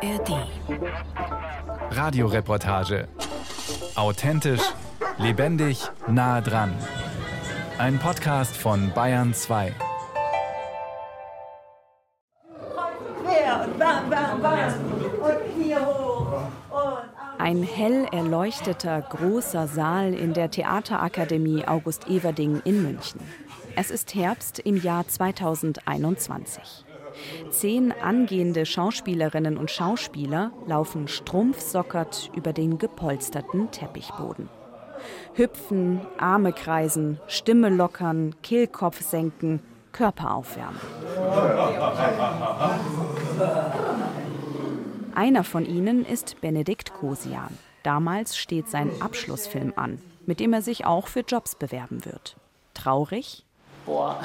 ARD. Radioreportage. Authentisch, lebendig, nah dran. Ein Podcast von Bayern 2. Ein hell erleuchteter großer Saal in der Theaterakademie August Everding in München. Es ist Herbst im Jahr 2021. Zehn angehende Schauspielerinnen und Schauspieler laufen strumpfsockert über den gepolsterten Teppichboden. Hüpfen, Arme kreisen, Stimme lockern, Kehlkopf senken, Körper aufwärmen. Einer von ihnen ist Benedikt Kosian. Damals steht sein Abschlussfilm an, mit dem er sich auch für Jobs bewerben wird. Traurig? Boah,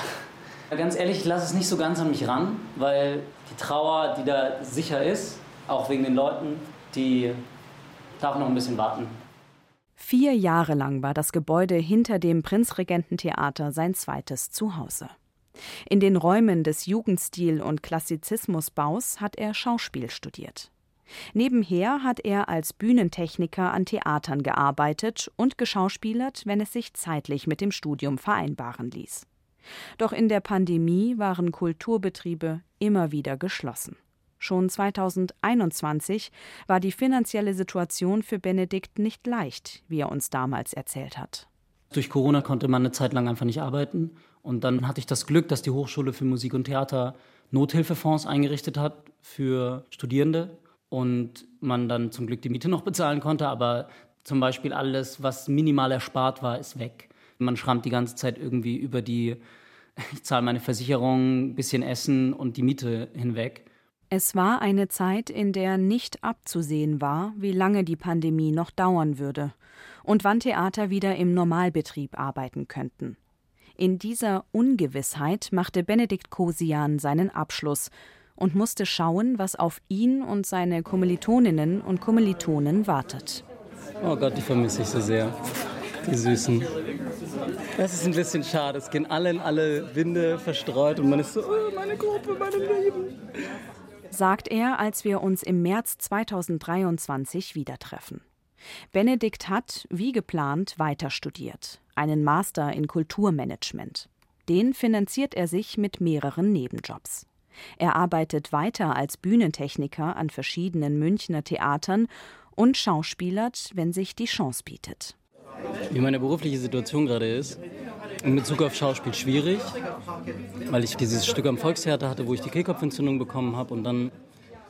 Ganz ehrlich, ich lasse es nicht so ganz an mich ran, weil die Trauer, die da sicher ist, auch wegen den Leuten, die darf noch ein bisschen warten. Vier Jahre lang war das Gebäude hinter dem Prinzregententheater sein zweites Zuhause. In den Räumen des Jugendstil- und Klassizismusbaus hat er Schauspiel studiert. Nebenher hat er als Bühnentechniker an Theatern gearbeitet und geschauspielert, wenn es sich zeitlich mit dem Studium vereinbaren ließ. Doch in der Pandemie waren Kulturbetriebe immer wieder geschlossen. Schon 2021 war die finanzielle Situation für Benedikt nicht leicht, wie er uns damals erzählt hat. Durch Corona konnte man eine Zeit lang einfach nicht arbeiten. Und dann hatte ich das Glück, dass die Hochschule für Musik und Theater Nothilfefonds eingerichtet hat für Studierende und man dann zum Glück die Miete noch bezahlen konnte. Aber zum Beispiel alles, was minimal erspart war, ist weg. Man schrammt die ganze Zeit irgendwie über die, ich zahle meine Versicherung, ein bisschen Essen und die Miete hinweg. Es war eine Zeit, in der nicht abzusehen war, wie lange die Pandemie noch dauern würde und wann Theater wieder im Normalbetrieb arbeiten könnten. In dieser Ungewissheit machte Benedikt Kosian seinen Abschluss und musste schauen, was auf ihn und seine Kommilitoninnen und Kommilitonen wartet. Oh Gott, die vermisse ich so sehr. Die Süßen. Das ist ein bisschen schade. Es gehen alle in alle Winde verstreut und man ist so, oh, meine Gruppe, meine Lieben. Sagt er, als wir uns im März 2023 wieder treffen. Benedikt hat, wie geplant, weiter studiert. Einen Master in Kulturmanagement. Den finanziert er sich mit mehreren Nebenjobs. Er arbeitet weiter als Bühnentechniker an verschiedenen Münchner Theatern und schauspielert, wenn sich die Chance bietet. Wie meine berufliche Situation gerade ist, in Bezug auf Schauspiel schwierig, weil ich dieses Stück am Volkstheater hatte, wo ich die Kehlkopfentzündung bekommen habe und dann,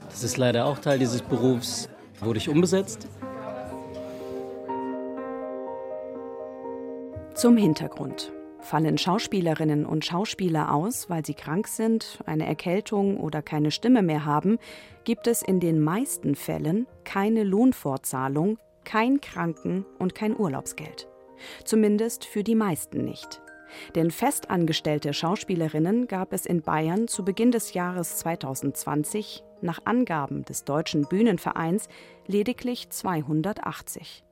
das ist leider auch Teil dieses Berufs, wurde ich umbesetzt. Zum Hintergrund. Fallen Schauspielerinnen und Schauspieler aus, weil sie krank sind, eine Erkältung oder keine Stimme mehr haben, gibt es in den meisten Fällen keine Lohnfortzahlung, kein Kranken- und kein Urlaubsgeld. Zumindest für die meisten nicht. Denn festangestellte Schauspielerinnen gab es in Bayern zu Beginn des Jahres 2020 nach Angaben des Deutschen Bühnenvereins lediglich 280.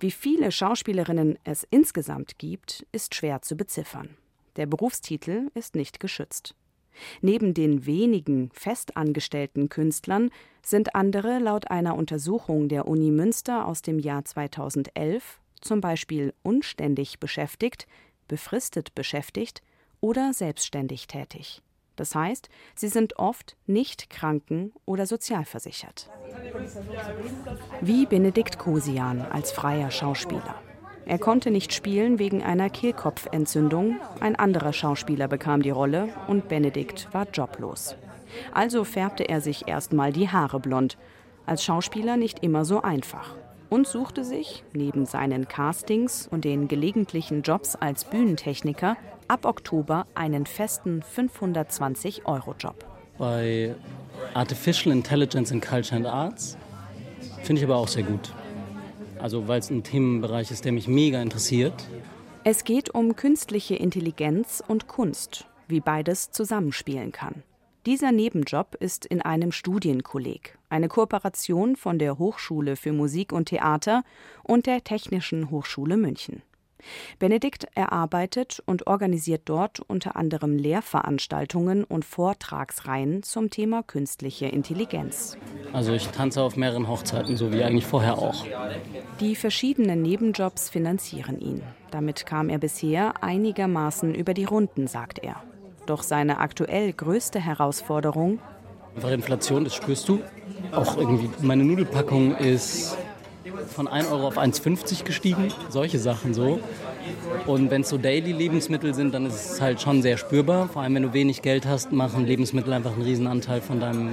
Wie viele Schauspielerinnen es insgesamt gibt, ist schwer zu beziffern. Der Berufstitel ist nicht geschützt. Neben den wenigen festangestellten Künstlern sind andere laut einer Untersuchung der Uni Münster aus dem Jahr 2011 zum Beispiel unständig beschäftigt, befristet beschäftigt oder selbstständig tätig. Das heißt, sie sind oft nicht kranken- oder sozialversichert. Wie Benedikt Kosian als freier Schauspieler. Er konnte nicht spielen wegen einer Kehlkopfentzündung. Ein anderer Schauspieler bekam die Rolle und Benedikt war joblos. Also färbte er sich erstmal die Haare blond. Als Schauspieler nicht immer so einfach. Und suchte sich, neben seinen Castings und den gelegentlichen Jobs als Bühnentechniker, ab Oktober einen festen 520-Euro-Job. Bei Artificial Intelligence in Culture and Arts finde ich aber auch sehr gut. Also weil es ein Themenbereich ist, der mich mega interessiert. Es geht um künstliche Intelligenz und Kunst, wie beides zusammenspielen kann. Dieser Nebenjob ist in einem Studienkolleg, eine Kooperation von der Hochschule für Musik und Theater und der Technischen Hochschule München. Benedikt erarbeitet und organisiert dort unter anderem Lehrveranstaltungen und Vortragsreihen zum Thema künstliche Intelligenz. Also ich tanze auf mehreren Hochzeiten, so wie eigentlich vorher auch. Die verschiedenen Nebenjobs finanzieren ihn. Damit kam er bisher einigermaßen über die Runden, sagt er. Doch seine aktuell größte Herausforderung Einfach Inflation, das spürst du. Auch irgendwie meine Nudelpackung ist von 1 Euro auf 1,50 gestiegen. Solche Sachen so. Und wenn es so Daily-Lebensmittel sind, dann ist es halt schon sehr spürbar. Vor allem, wenn du wenig Geld hast, machen Lebensmittel einfach einen Riesenanteil von deinem,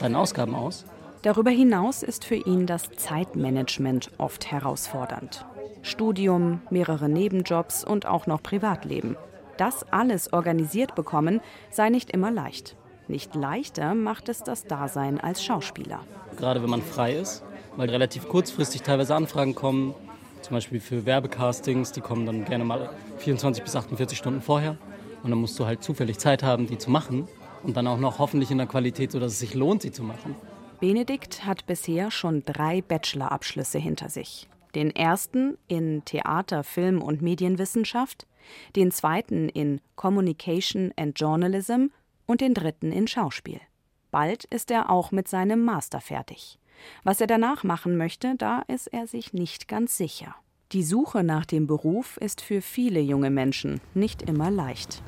deinen Ausgaben aus. Darüber hinaus ist für ihn das Zeitmanagement oft herausfordernd. Studium, mehrere Nebenjobs und auch noch Privatleben. Das alles organisiert bekommen sei nicht immer leicht. Nicht leichter macht es das Dasein als Schauspieler. Gerade wenn man frei ist, weil relativ kurzfristig teilweise Anfragen kommen, zum Beispiel für Werbecastings, die kommen dann gerne mal 24 bis 48 Stunden vorher. Und dann musst du halt zufällig Zeit haben, die zu machen. Und dann auch noch hoffentlich in der Qualität, sodass es sich lohnt, sie zu machen. Benedikt hat bisher schon drei Bachelorabschlüsse hinter sich. Den ersten in Theater, Film und Medienwissenschaft, den zweiten in Communication and Journalism und den dritten in Schauspiel. Bald ist er auch mit seinem Master fertig. Was er danach machen möchte, da ist er sich nicht ganz sicher. Die Suche nach dem Beruf ist für viele junge Menschen nicht immer leicht.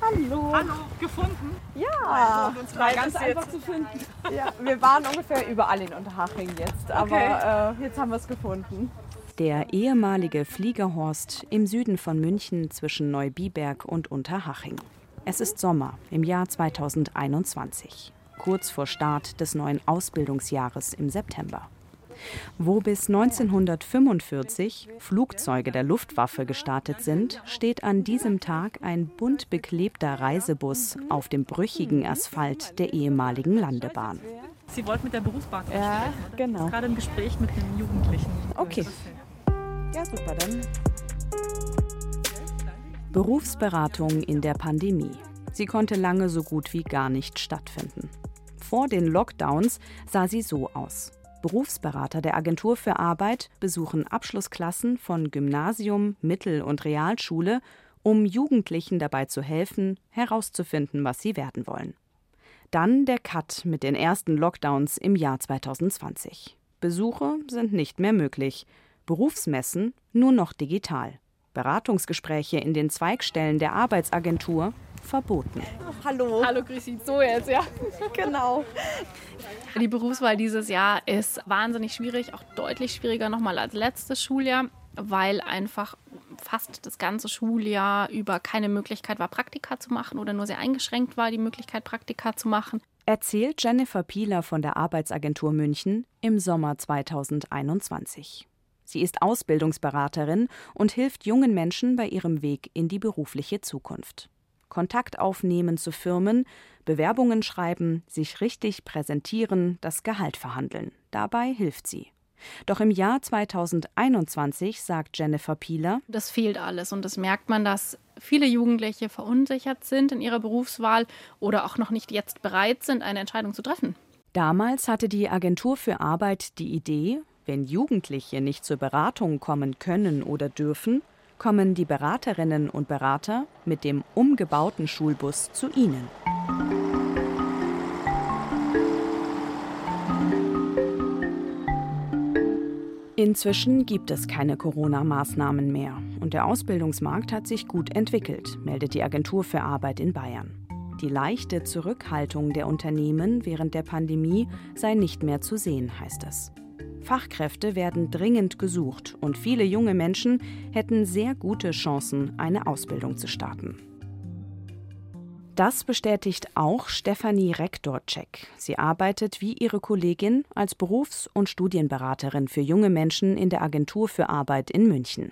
Hallo. Hallo, gefunden? Ja, uns war drei ganz einfach zu finden. Ja, wir waren ungefähr überall in Unterhaching jetzt, aber äh, jetzt haben wir es gefunden. Der ehemalige Fliegerhorst im Süden von München zwischen Neubiberg und Unterhaching. Es ist Sommer im Jahr 2021, kurz vor Start des neuen Ausbildungsjahres im September. Wo bis 1945 Flugzeuge der Luftwaffe gestartet sind, steht an diesem Tag ein bunt beklebter Reisebus auf dem brüchigen Asphalt der ehemaligen Landebahn. Sie wollten mit der Berufsbahn Ja, genau. Gerade im Gespräch mit einem Jugendlichen. Okay. Ja, super, dann. Berufsberatung in der Pandemie. Sie konnte lange so gut wie gar nicht stattfinden. Vor den Lockdowns sah sie so aus. Berufsberater der Agentur für Arbeit besuchen Abschlussklassen von Gymnasium, Mittel- und Realschule, um Jugendlichen dabei zu helfen, herauszufinden, was sie werden wollen. Dann der Cut mit den ersten Lockdowns im Jahr 2020. Besuche sind nicht mehr möglich, Berufsmessen nur noch digital. Beratungsgespräche in den Zweigstellen der Arbeitsagentur verboten. Hallo. Hallo, grüß Sie. So jetzt, ja. Genau. Die Berufswahl dieses Jahr ist wahnsinnig schwierig, auch deutlich schwieriger nochmal als letztes Schuljahr, weil einfach fast das ganze Schuljahr über keine Möglichkeit war, Praktika zu machen oder nur sehr eingeschränkt war, die Möglichkeit, Praktika zu machen. Erzählt Jennifer Pieler von der Arbeitsagentur München im Sommer 2021. Sie ist Ausbildungsberaterin und hilft jungen Menschen bei ihrem Weg in die berufliche Zukunft. Kontakt aufnehmen zu Firmen, Bewerbungen schreiben, sich richtig präsentieren, das Gehalt verhandeln. Dabei hilft sie. Doch im Jahr 2021 sagt Jennifer Pieler, Das fehlt alles und das merkt man, dass viele Jugendliche verunsichert sind in ihrer Berufswahl oder auch noch nicht jetzt bereit sind, eine Entscheidung zu treffen. Damals hatte die Agentur für Arbeit die Idee, wenn Jugendliche nicht zur Beratung kommen können oder dürfen, kommen die Beraterinnen und Berater mit dem umgebauten Schulbus zu ihnen. Inzwischen gibt es keine Corona-Maßnahmen mehr und der Ausbildungsmarkt hat sich gut entwickelt, meldet die Agentur für Arbeit in Bayern. Die leichte Zurückhaltung der Unternehmen während der Pandemie sei nicht mehr zu sehen, heißt es. Fachkräfte werden dringend gesucht und viele junge Menschen hätten sehr gute Chancen, eine Ausbildung zu starten. Das bestätigt auch Stefanie Rektorczek. Sie arbeitet wie ihre Kollegin als Berufs- und Studienberaterin für junge Menschen in der Agentur für Arbeit in München.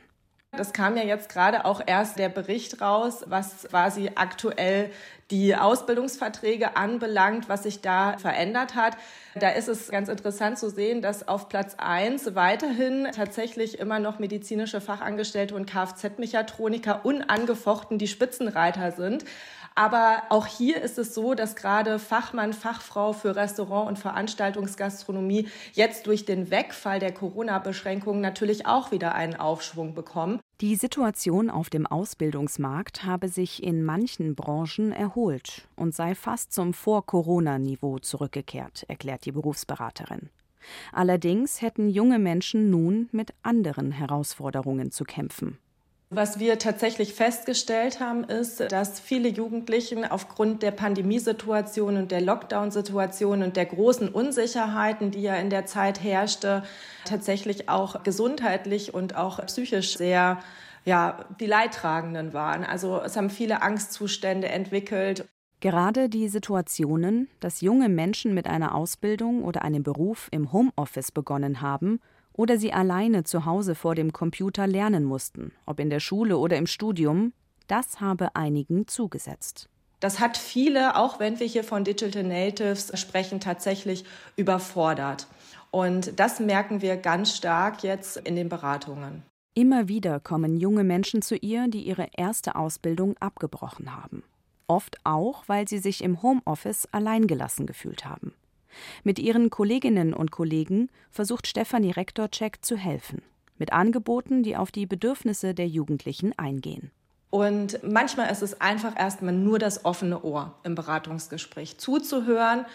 Das kam ja jetzt gerade auch erst der Bericht raus, was quasi aktuell die Ausbildungsverträge anbelangt, was sich da verändert hat. Da ist es ganz interessant zu sehen, dass auf Platz eins weiterhin tatsächlich immer noch medizinische Fachangestellte und Kfz-Mechatroniker unangefochten die Spitzenreiter sind. Aber auch hier ist es so, dass gerade Fachmann, Fachfrau für Restaurant- und Veranstaltungsgastronomie jetzt durch den Wegfall der Corona-Beschränkungen natürlich auch wieder einen Aufschwung bekommen. Die Situation auf dem Ausbildungsmarkt habe sich in manchen Branchen erholt und sei fast zum Vor-Corona-Niveau zurückgekehrt, erklärt die Berufsberaterin. Allerdings hätten junge Menschen nun mit anderen Herausforderungen zu kämpfen. Was wir tatsächlich festgestellt haben, ist, dass viele Jugendlichen aufgrund der Pandemiesituation und der Lockdown-Situation und der großen Unsicherheiten, die ja in der Zeit herrschte, tatsächlich auch gesundheitlich und auch psychisch sehr ja, die Leidtragenden waren. Also es haben viele Angstzustände entwickelt. Gerade die Situationen, dass junge Menschen mit einer Ausbildung oder einem Beruf im Homeoffice begonnen haben, oder sie alleine zu Hause vor dem Computer lernen mussten, ob in der Schule oder im Studium, das habe einigen zugesetzt. Das hat viele, auch wenn wir hier von Digital Natives sprechen, tatsächlich überfordert. Und das merken wir ganz stark jetzt in den Beratungen. Immer wieder kommen junge Menschen zu ihr, die ihre erste Ausbildung abgebrochen haben. Oft auch, weil sie sich im Homeoffice alleingelassen gefühlt haben. Mit ihren Kolleginnen und Kollegen versucht Stefanie Rektorczek zu helfen, mit Angeboten, die auf die Bedürfnisse der Jugendlichen eingehen. Und manchmal ist es einfach erstmal nur das offene Ohr im Beratungsgespräch zuzuhören,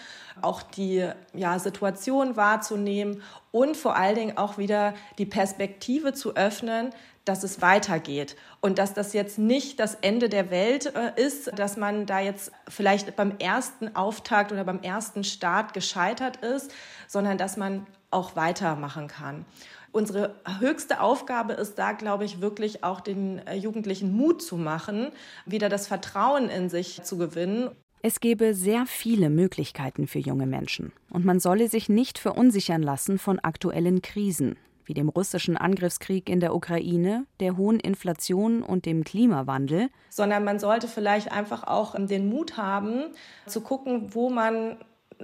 auch die ja, Situation wahrzunehmen und vor allen Dingen auch wieder die Perspektive zu öffnen, dass es weitergeht und dass das jetzt nicht das Ende der Welt äh, ist, dass man da jetzt vielleicht beim ersten Auftakt oder beim ersten Start gescheitert ist, sondern dass man auch weitermachen kann. Unsere höchste Aufgabe ist da, glaube ich, wirklich auch den äh, Jugendlichen Mut zu machen, wieder das Vertrauen in sich zu gewinnen. Es gebe sehr viele Möglichkeiten für junge Menschen und man solle sich nicht verunsichern lassen von aktuellen Krisen, wie dem russischen Angriffskrieg in der Ukraine, der hohen Inflation und dem Klimawandel, sondern man sollte vielleicht einfach auch den Mut haben, zu gucken, wo man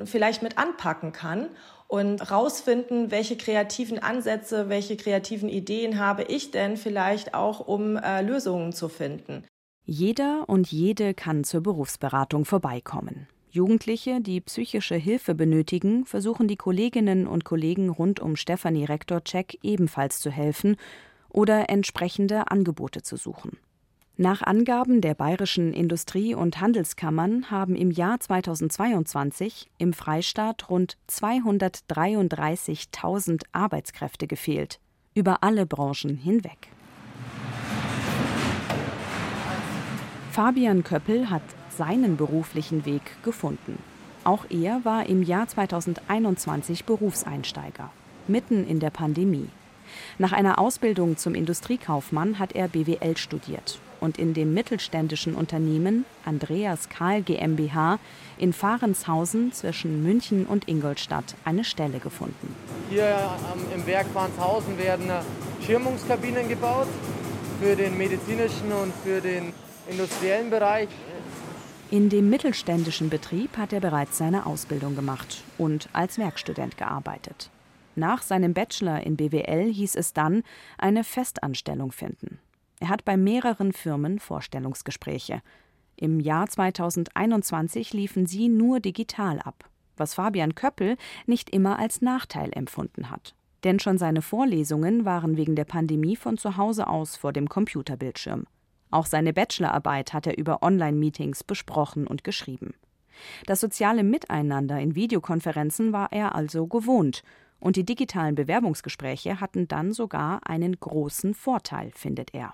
vielleicht mit anpacken kann und rausfinden, welche kreativen Ansätze, welche kreativen Ideen habe ich denn vielleicht auch, um äh, Lösungen zu finden. Jeder und jede kann zur Berufsberatung vorbeikommen. Jugendliche, die psychische Hilfe benötigen, versuchen die Kolleginnen und Kollegen rund um Stefanie Rektor-Check ebenfalls zu helfen oder entsprechende Angebote zu suchen. Nach Angaben der bayerischen Industrie- und Handelskammern haben im Jahr 2022 im Freistaat rund 233.000 Arbeitskräfte gefehlt, über alle Branchen hinweg. Fabian Köppel hat seinen beruflichen Weg gefunden. Auch er war im Jahr 2021 Berufseinsteiger, mitten in der Pandemie. Nach einer Ausbildung zum Industriekaufmann hat er BWL studiert und in dem mittelständischen Unternehmen Andreas Kahl GmbH in Fahrenshausen zwischen München und Ingolstadt eine Stelle gefunden. Hier ähm, im Werk Fahrenshausen werden Schirmungskabinen gebaut für den medizinischen und für den industriellen Bereich. In dem mittelständischen Betrieb hat er bereits seine Ausbildung gemacht und als Werkstudent gearbeitet. Nach seinem Bachelor in BWL hieß es dann eine Festanstellung finden. Er hat bei mehreren Firmen Vorstellungsgespräche. Im Jahr 2021 liefen sie nur digital ab, was Fabian Köppel nicht immer als Nachteil empfunden hat. Denn schon seine Vorlesungen waren wegen der Pandemie von zu Hause aus vor dem Computerbildschirm. Auch seine Bachelorarbeit hat er über Online-Meetings besprochen und geschrieben. Das soziale Miteinander in Videokonferenzen war er also gewohnt, und die digitalen Bewerbungsgespräche hatten dann sogar einen großen Vorteil, findet er.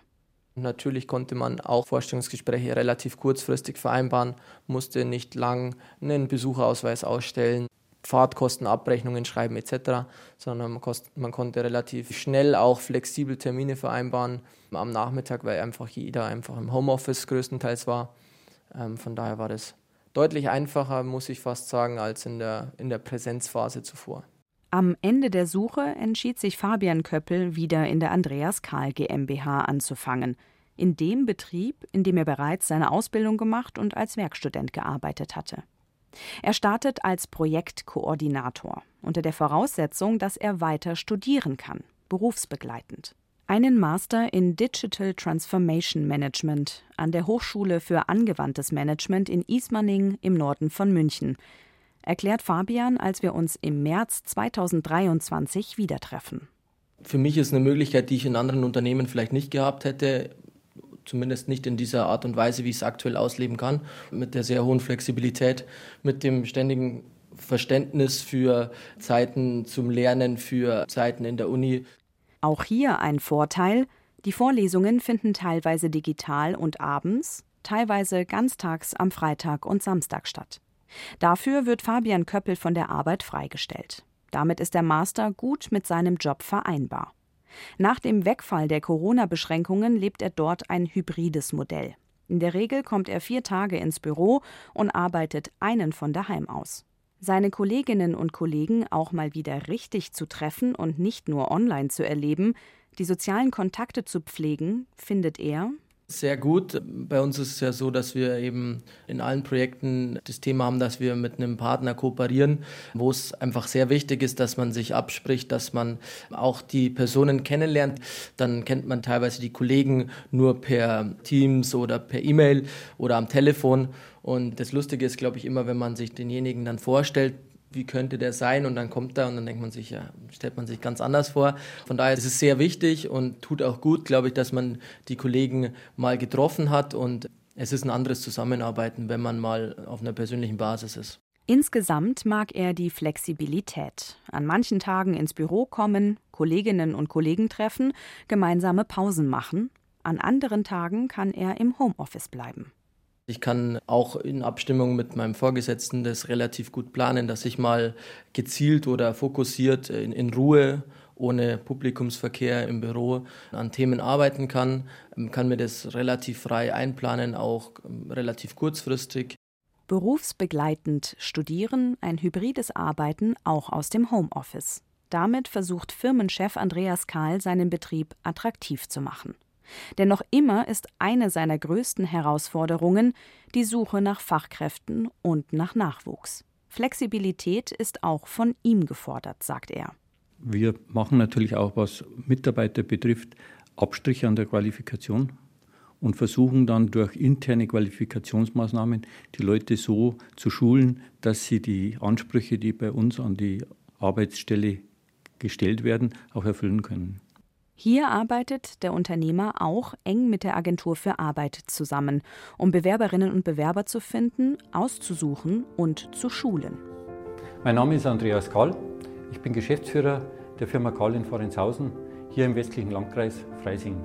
Natürlich konnte man auch Vorstellungsgespräche relativ kurzfristig vereinbaren, musste nicht lang einen Besucherausweis ausstellen, Fahrtkostenabrechnungen schreiben etc., sondern man, kost, man, konnte relativ schnell auch flexibel Termine vereinbaren am Nachmittag, weil einfach jeder einfach im Homeoffice größtenteils war. Ähm, von daher war das deutlich einfacher, muss ich fast sagen, als in der, in der Präsenzphase zuvor. Am Ende der Suche entschied sich Fabian Köppel, wieder in der Andreas Kahl GmbH anzufangen, in dem Betrieb, in dem er bereits seine Ausbildung gemacht und als Werkstudent gearbeitet hatte. Er startet als Projektkoordinator unter der Voraussetzung, dass er weiter studieren kann, berufsbegleitend. Einen Master in Digital Transformation Management an der Hochschule für angewandtes Management in Ismaning im Norden von München, erklärt Fabian, als wir uns im März 2023 wieder treffen. Für mich ist eine Möglichkeit, die ich in anderen Unternehmen vielleicht nicht gehabt hätte, zumindest nicht in dieser Art und Weise, wie ich es aktuell ausleben kann, mit der sehr hohen Flexibilität, mit dem ständigen Verständnis für Zeiten zum Lernen, für Zeiten in der Uni. Auch hier ein Vorteil, die Vorlesungen finden teilweise digital und abends, teilweise ganztags am Freitag und Samstag statt. Dafür wird Fabian Köppel von der Arbeit freigestellt. Damit ist der Master gut mit seinem Job vereinbar. Nach dem Wegfall der Corona-Beschränkungen lebt er dort ein hybrides Modell. In der Regel kommt er vier Tage ins Büro und arbeitet einen von daheim aus. Seine Kolleginnen und Kollegen auch mal wieder richtig zu treffen und nicht nur online zu erleben, die sozialen Kontakte zu pflegen, findet er sehr gut. Bei uns ist es ja so, dass wir eben in allen Projekten das Thema haben, dass wir mit einem Partner kooperieren, wo es einfach sehr wichtig ist, dass man sich abspricht, dass man auch die Personen kennenlernt. Dann kennt man teilweise die Kollegen nur per Teams oder per E-Mail oder am Telefon. Und das Lustige ist, glaube ich, immer, wenn man sich denjenigen dann vorstellt, wie könnte der sein? Und dann kommt er und dann denkt man sich, ja, stellt man sich ganz anders vor. Von daher ist es sehr wichtig und tut auch gut, glaube ich, dass man die Kollegen mal getroffen hat und es ist ein anderes Zusammenarbeiten, wenn man mal auf einer persönlichen Basis ist. Insgesamt mag er die Flexibilität. An manchen Tagen ins Büro kommen, Kolleginnen und Kollegen treffen, gemeinsame Pausen machen. An anderen Tagen kann er im Homeoffice bleiben. Ich kann auch in Abstimmung mit meinem Vorgesetzten das relativ gut planen, dass ich mal gezielt oder fokussiert in, in Ruhe ohne Publikumsverkehr im Büro an Themen arbeiten kann, ähm, kann mir das relativ frei einplanen, auch ähm, relativ kurzfristig. Berufsbegleitend studieren, ein hybrides Arbeiten auch aus dem Homeoffice. Damit versucht Firmenchef Andreas Kahl seinen Betrieb attraktiv zu machen. Denn noch immer ist eine seiner größten Herausforderungen die Suche nach Fachkräften und nach Nachwuchs. Flexibilität ist auch von ihm gefordert, sagt er. Wir machen natürlich auch, was Mitarbeiter betrifft, Abstriche an der Qualifikation und versuchen dann durch interne Qualifikationsmaßnahmen die Leute so zu schulen, dass sie die Ansprüche, die bei uns an die Arbeitsstelle gestellt werden, auch erfüllen können. Hier arbeitet der Unternehmer auch eng mit der Agentur für Arbeit zusammen, um Bewerberinnen und Bewerber zu finden, auszusuchen und zu schulen. Mein Name ist Andreas Kahl. Ich bin Geschäftsführer der Firma Kahl in Forenzhausen, hier im westlichen Landkreis Freising.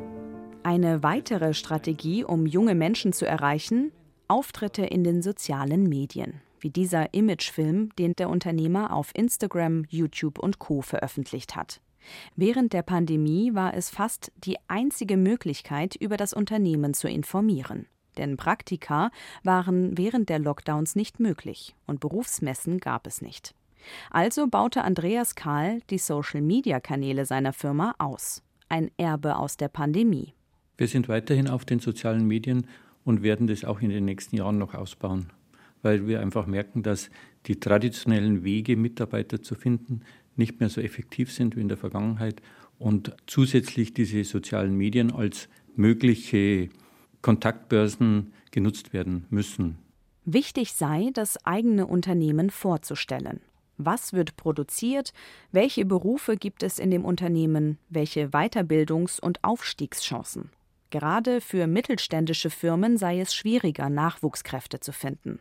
Eine weitere Strategie, um junge Menschen zu erreichen, Auftritte in den sozialen Medien, wie dieser Imagefilm, den der Unternehmer auf Instagram, YouTube und Co veröffentlicht hat. Während der Pandemie war es fast die einzige Möglichkeit, über das Unternehmen zu informieren. Denn Praktika waren während der Lockdowns nicht möglich und Berufsmessen gab es nicht. Also baute Andreas Kahl die Social-Media-Kanäle seiner Firma aus. Ein Erbe aus der Pandemie. Wir sind weiterhin auf den sozialen Medien und werden das auch in den nächsten Jahren noch ausbauen, weil wir einfach merken, dass die traditionellen Wege, Mitarbeiter zu finden, nicht mehr so effektiv sind wie in der Vergangenheit und zusätzlich diese sozialen Medien als mögliche Kontaktbörsen genutzt werden müssen. Wichtig sei, das eigene Unternehmen vorzustellen. Was wird produziert? Welche Berufe gibt es in dem Unternehmen? Welche Weiterbildungs- und Aufstiegschancen? Gerade für mittelständische Firmen sei es schwieriger, Nachwuchskräfte zu finden.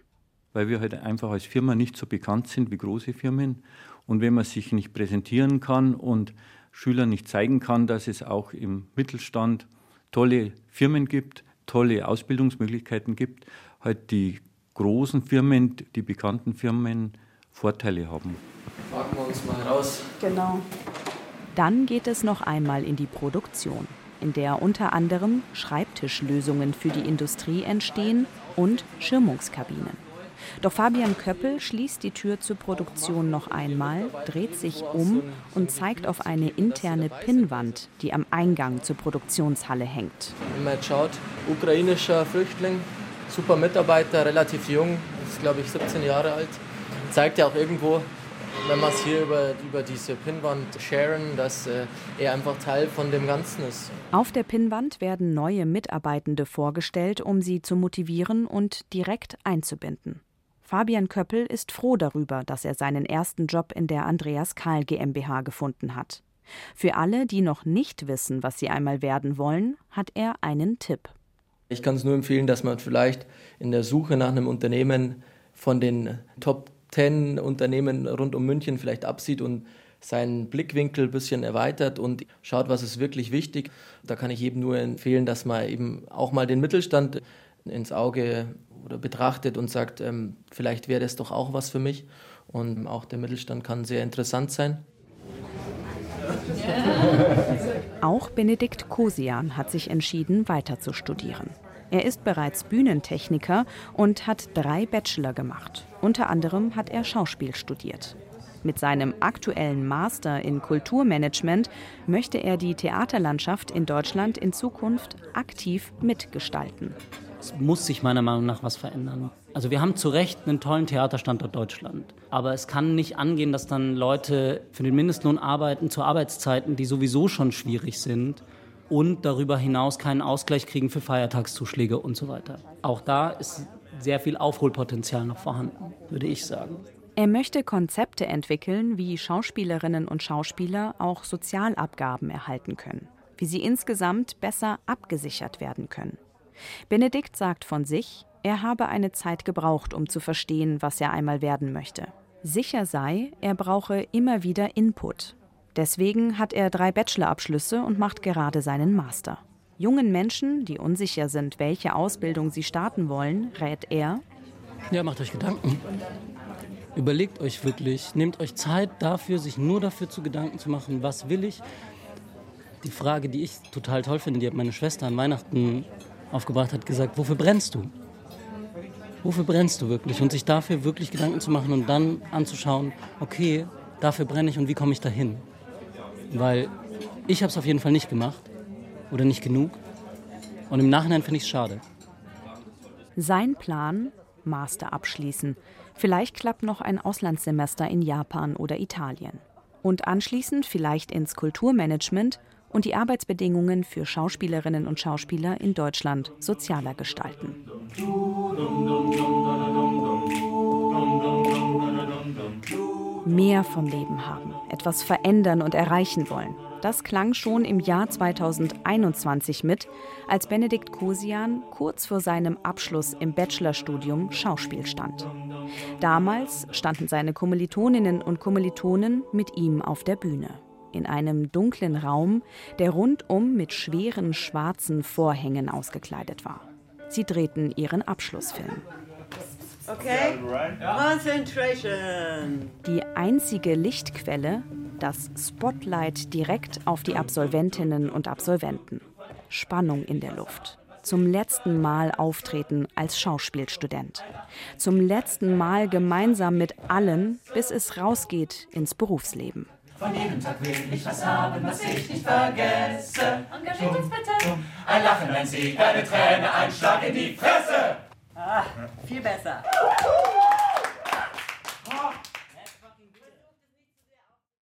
Weil wir heute halt einfach als Firma nicht so bekannt sind wie große Firmen und wenn man sich nicht präsentieren kann und Schülern nicht zeigen kann, dass es auch im Mittelstand tolle Firmen gibt, tolle Ausbildungsmöglichkeiten gibt, halt die großen Firmen, die bekannten Firmen Vorteile haben. Fragen wir uns mal raus. Genau. Dann geht es noch einmal in die Produktion, in der unter anderem Schreibtischlösungen für die Industrie entstehen und Schirmungskabinen. Doch Fabian Köppel schließt die Tür zur Produktion noch einmal, dreht sich um und zeigt auf eine interne Pinnwand, die am Eingang zur Produktionshalle hängt. Wenn man jetzt schaut, ukrainischer Flüchtling, super Mitarbeiter, relativ jung, ist glaube ich 17 Jahre alt, zeigt ja auch irgendwo, wenn man es hier über, über diese Pinnwand sharen, dass äh, er einfach Teil von dem Ganzen ist. Auf der Pinnwand werden neue Mitarbeitende vorgestellt, um sie zu motivieren und direkt einzubinden. Fabian Köppel ist froh darüber, dass er seinen ersten Job in der Andreas Kahl GmbH gefunden hat. Für alle, die noch nicht wissen, was sie einmal werden wollen, hat er einen Tipp. Ich kann es nur empfehlen, dass man vielleicht in der Suche nach einem Unternehmen von den Top 10 Unternehmen rund um München vielleicht absieht und seinen Blickwinkel ein bisschen erweitert und schaut, was ist wirklich wichtig. Da kann ich eben nur empfehlen, dass man eben auch mal den Mittelstand ins Auge oder betrachtet und sagt, ähm, vielleicht wäre das doch auch was für mich. Und auch der Mittelstand kann sehr interessant sein. Auch Benedikt Kosian hat sich entschieden, weiter zu studieren. Er ist bereits Bühnentechniker und hat drei Bachelor gemacht. Unter anderem hat er Schauspiel studiert. Mit seinem aktuellen Master in Kulturmanagement möchte er die Theaterlandschaft in Deutschland in Zukunft aktiv mitgestalten. Es muss sich meiner Meinung nach was verändern. Also wir haben zu Recht einen tollen Theaterstandort Deutschland. Aber es kann nicht angehen, dass dann Leute für den Mindestlohn arbeiten zu Arbeitszeiten, die sowieso schon schwierig sind und darüber hinaus keinen Ausgleich kriegen für Feiertagszuschläge und so weiter. Auch da ist sehr viel Aufholpotenzial noch vorhanden, würde ich sagen. Er möchte Konzepte entwickeln, wie Schauspielerinnen und Schauspieler auch Sozialabgaben erhalten können, wie sie insgesamt besser abgesichert werden können. Benedikt sagt von sich, er habe eine Zeit gebraucht, um zu verstehen, was er einmal werden möchte. Sicher sei, er brauche immer wieder Input. Deswegen hat er drei Bachelorabschlüsse und macht gerade seinen Master. Jungen Menschen, die unsicher sind, welche Ausbildung sie starten wollen, rät er. Ja, macht euch Gedanken. Überlegt euch wirklich, nehmt euch Zeit dafür, sich nur dafür zu Gedanken zu machen, was will ich. Die Frage, die ich total toll finde, die hat meine Schwester an Weihnachten aufgebracht, hat gesagt, wofür brennst du? Wofür brennst du wirklich? Und sich dafür wirklich Gedanken zu machen und dann anzuschauen, okay, dafür brenne ich und wie komme ich dahin? Weil ich habe es auf jeden Fall nicht gemacht oder nicht genug. Und im Nachhinein finde ich es schade. Sein Plan, Master abschließen, Vielleicht klappt noch ein Auslandssemester in Japan oder Italien. Und anschließend vielleicht ins Kulturmanagement und die Arbeitsbedingungen für Schauspielerinnen und Schauspieler in Deutschland sozialer gestalten. Mehr vom Leben haben, etwas verändern und erreichen wollen. Das klang schon im Jahr 2021 mit, als Benedikt Kosian kurz vor seinem Abschluss im Bachelorstudium Schauspiel stand. Damals standen seine Kommilitoninnen und Kommilitonen mit ihm auf der Bühne. In einem dunklen Raum, der rundum mit schweren schwarzen Vorhängen ausgekleidet war. Sie drehten ihren Abschlussfilm. Okay, Concentration. Die einzige Lichtquelle das Spotlight direkt auf die Absolventinnen und Absolventen. Spannung in der Luft. Zum letzten Mal auftreten als Schauspielstudent. Zum letzten Mal gemeinsam mit allen, bis es rausgeht ins Berufsleben. Von jedem Tag will ich was haben, was ich nicht vergesse. Engagiert uns bitte. Ein Lachen, ein Sieg, eine Träne, ein Schlag in die Fresse. Ah, viel besser.